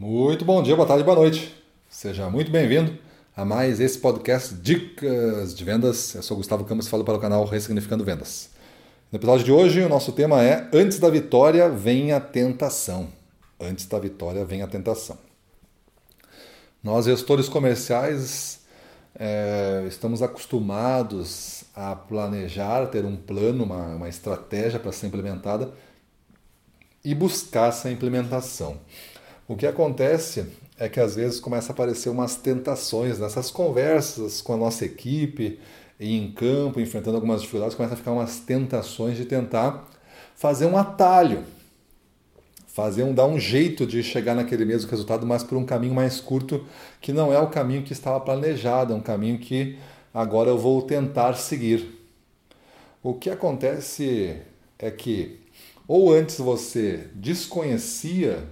Muito bom dia, boa tarde, boa noite. Seja muito bem-vindo a mais esse podcast Dicas de Vendas. Eu sou Gustavo Campos e falo para o canal Ressignificando Vendas. No episódio de hoje, o nosso tema é Antes da vitória vem a tentação. Antes da vitória vem a tentação. Nós, gestores comerciais, é, estamos acostumados a planejar, ter um plano, uma, uma estratégia para ser implementada e buscar essa implementação. O que acontece é que às vezes começa a aparecer umas tentações nessas conversas com a nossa equipe em campo, enfrentando algumas dificuldades, começa a ficar umas tentações de tentar fazer um atalho, fazer um dar um jeito de chegar naquele mesmo resultado, mas por um caminho mais curto, que não é o caminho que estava planejado, é um caminho que agora eu vou tentar seguir. O que acontece é que ou antes você desconhecia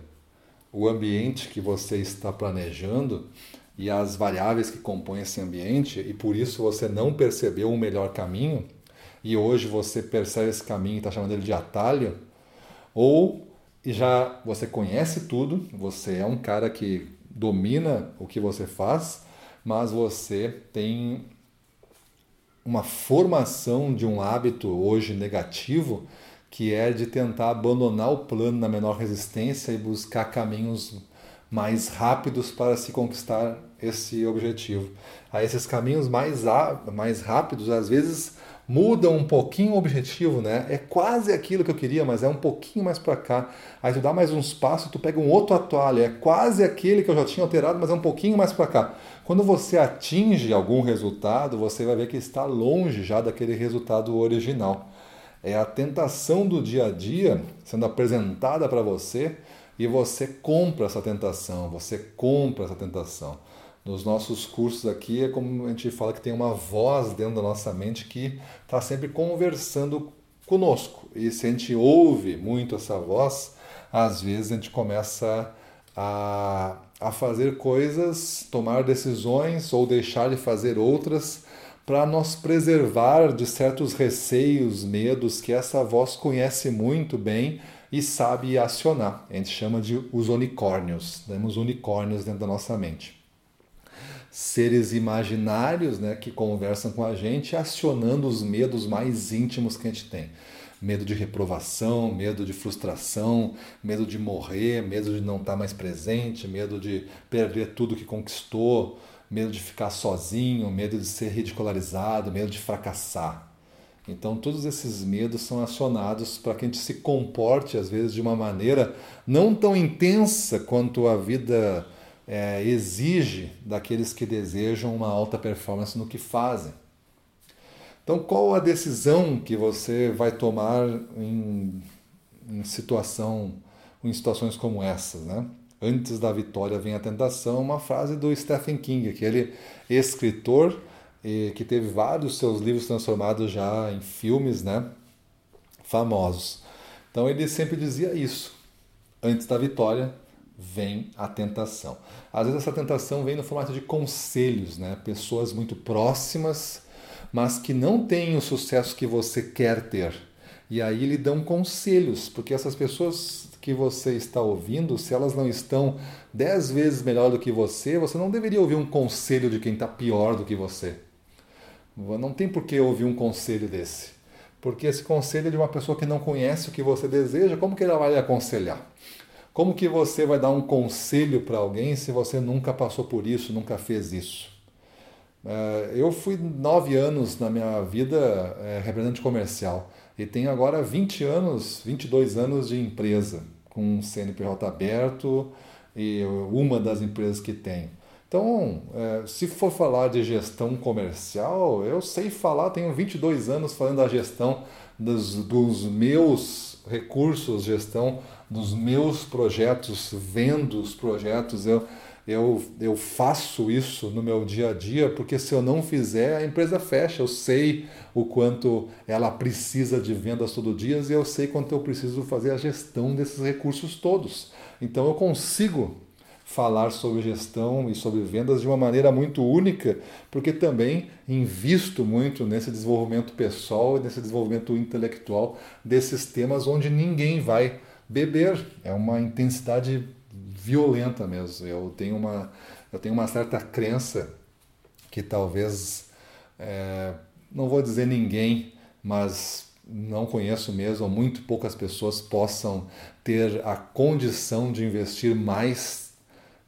o ambiente que você está planejando e as variáveis que compõem esse ambiente e por isso você não percebeu o melhor caminho e hoje você percebe esse caminho e está chamando ele de atalho, ou já você conhece tudo, você é um cara que domina o que você faz, mas você tem uma formação de um hábito hoje negativo que é de tentar abandonar o plano na menor resistência e buscar caminhos mais rápidos para se conquistar esse objetivo. Aí esses caminhos mais, mais rápidos às vezes mudam um pouquinho o objetivo, né? É quase aquilo que eu queria, mas é um pouquinho mais para cá. Aí tu dá mais uns passos, tu pega um outro atalho, é quase aquele que eu já tinha alterado, mas é um pouquinho mais para cá. Quando você atinge algum resultado, você vai ver que está longe já daquele resultado original. É a tentação do dia a dia sendo apresentada para você e você compra essa tentação, você compra essa tentação. Nos nossos cursos aqui é como a gente fala que tem uma voz dentro da nossa mente que está sempre conversando conosco. E se a gente ouve muito essa voz, às vezes a gente começa a, a fazer coisas, tomar decisões ou deixar de fazer outras para nos preservar de certos receios, medos que essa voz conhece muito bem e sabe acionar. A gente chama de os unicórnios. Temos unicórnios dentro da nossa mente. Seres imaginários né, que conversam com a gente, acionando os medos mais íntimos que a gente tem. Medo de reprovação, medo de frustração, medo de morrer, medo de não estar mais presente, medo de perder tudo que conquistou, medo de ficar sozinho, medo de ser ridicularizado, medo de fracassar. Então, todos esses medos são acionados para que a gente se comporte, às vezes, de uma maneira não tão intensa quanto a vida é, exige daqueles que desejam uma alta performance no que fazem. Então, qual a decisão que você vai tomar em, em situação, em situações como essas, né? Antes da vitória vem a tentação, uma frase do Stephen King, aquele escritor que teve vários seus livros transformados já em filmes, né, famosos. Então ele sempre dizia isso. Antes da vitória vem a tentação. Às vezes essa tentação vem no formato de conselhos, né? Pessoas muito próximas, mas que não têm o sucesso que você quer ter. E aí lhe dão conselhos, porque essas pessoas que você está ouvindo, se elas não estão dez vezes melhor do que você, você não deveria ouvir um conselho de quem está pior do que você. Não tem por que ouvir um conselho desse. Porque esse conselho é de uma pessoa que não conhece o que você deseja, como que ela vai lhe aconselhar? Como que você vai dar um conselho para alguém se você nunca passou por isso, nunca fez isso? É, eu fui nove anos na minha vida é, representante comercial e tenho agora 20 anos, 22 anos de empresa, com um CNPJ aberto e uma das empresas que tem. Então, é, se for falar de gestão comercial, eu sei falar, tenho 22 anos falando da gestão dos, dos meus recursos, gestão dos meus projetos, vendo os projetos. Eu, eu, eu faço isso no meu dia a dia, porque se eu não fizer, a empresa fecha. Eu sei o quanto ela precisa de vendas todo dia e eu sei quanto eu preciso fazer a gestão desses recursos todos. Então eu consigo falar sobre gestão e sobre vendas de uma maneira muito única, porque também invisto muito nesse desenvolvimento pessoal e nesse desenvolvimento intelectual desses temas onde ninguém vai beber. É uma intensidade violenta mesmo. Eu tenho uma, eu tenho uma certa crença que talvez, é, não vou dizer ninguém, mas não conheço mesmo, ou muito poucas pessoas possam ter a condição de investir mais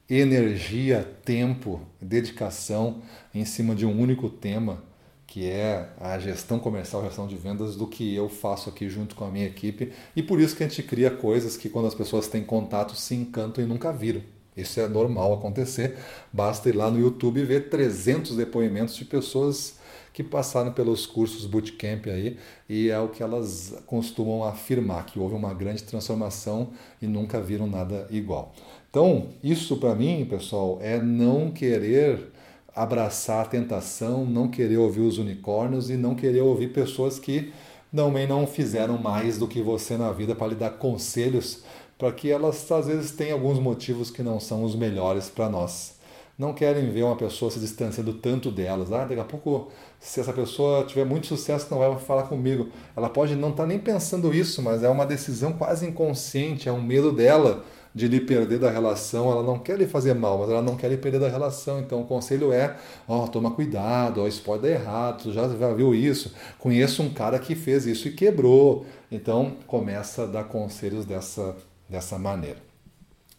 energia, tempo, dedicação em cima de um único tema, que é a gestão comercial, gestão de vendas, do que eu faço aqui junto com a minha equipe. E por isso que a gente cria coisas que quando as pessoas têm contato se encantam e nunca viram. Isso é normal acontecer. Basta ir lá no YouTube e ver 300 depoimentos de pessoas que passaram pelos cursos bootcamp aí e é o que elas costumam afirmar, que houve uma grande transformação e nunca viram nada igual. Então, isso para mim, pessoal, é não querer abraçar a tentação, não querer ouvir os unicórnios e não querer ouvir pessoas que também não fizeram mais do que você na vida para lhe dar conselhos, para que elas às vezes têm alguns motivos que não são os melhores para nós não querem ver uma pessoa se distanciando tanto delas. Ah, daqui a pouco, se essa pessoa tiver muito sucesso, não vai falar comigo. Ela pode não estar tá nem pensando isso, mas é uma decisão quase inconsciente, é um medo dela de lhe perder da relação. Ela não quer lhe fazer mal, mas ela não quer lhe perder da relação. Então o conselho é: ó, oh, toma cuidado, ó, isso pode dar errado, tu já viu isso. Conheço um cara que fez isso e quebrou. Então começa a dar conselhos dessa, dessa maneira.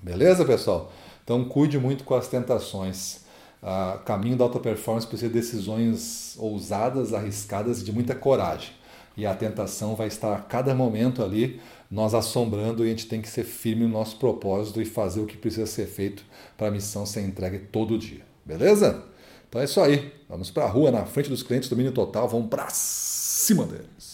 Beleza, pessoal? Então cuide muito com as tentações. Uh, caminho da alta performance precisa de decisões ousadas, arriscadas e de muita coragem. E a tentação vai estar a cada momento ali nós assombrando e a gente tem que ser firme no nosso propósito e fazer o que precisa ser feito para a missão ser entregue todo dia. Beleza? Então é isso aí. Vamos para a rua, na frente dos clientes, domínio total. Vamos para cima deles.